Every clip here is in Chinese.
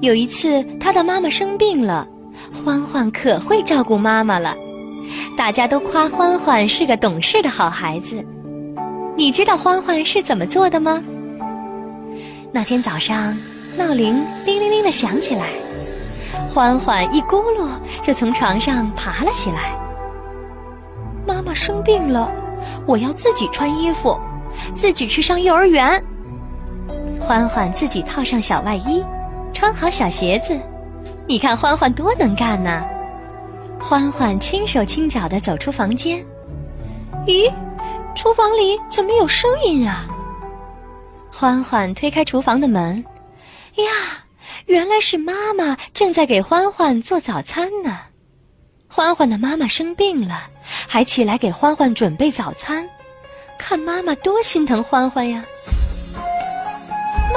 有一次，他的妈妈生病了，欢欢可会照顾妈妈了。大家都夸欢欢是个懂事的好孩子。你知道欢欢是怎么做的吗？那天早上，闹铃叮铃铃的响起来，欢欢一咕噜就从床上爬了起来。妈妈生病了，我要自己穿衣服，自己去上幼儿园。欢欢自己套上小外衣，穿好小鞋子。你看欢欢多能干呢！欢欢轻手轻脚地走出房间。咦，厨房里怎么有声音啊？欢欢推开厨房的门，呀，原来是妈妈正在给欢欢做早餐呢。欢欢的妈妈生病了，还起来给欢欢准备早餐，看妈妈多心疼欢欢呀！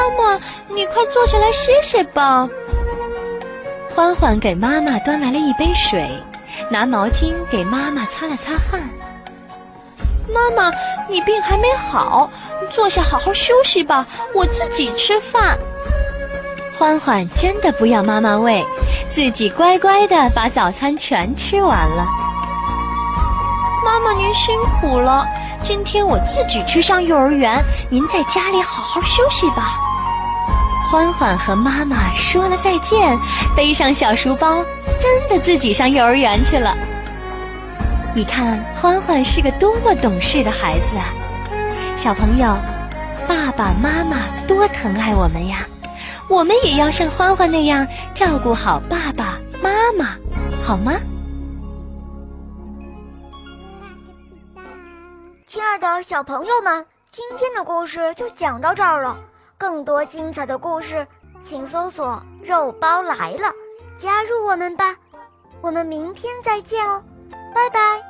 妈妈，你快坐下来歇歇吧。欢欢给妈妈端来了一杯水，拿毛巾给妈妈擦了擦汗。妈妈，你病还没好，坐下好好休息吧，我自己吃饭。欢欢真的不要妈妈喂，自己乖乖的把早餐全吃完了。妈妈您辛苦了，今天我自己去上幼儿园，您在家里好好休息吧。欢欢和妈妈说了再见，背上小书包，真的自己上幼儿园去了。你看，欢欢是个多么懂事的孩子啊！小朋友，爸爸妈妈多疼爱我们呀，我们也要像欢欢那样照顾好爸爸妈妈，好吗？亲爱的小朋友们，今天的故事就讲到这儿了。更多精彩的故事，请搜索“肉包来了”，加入我们吧。我们明天再见哦，拜拜。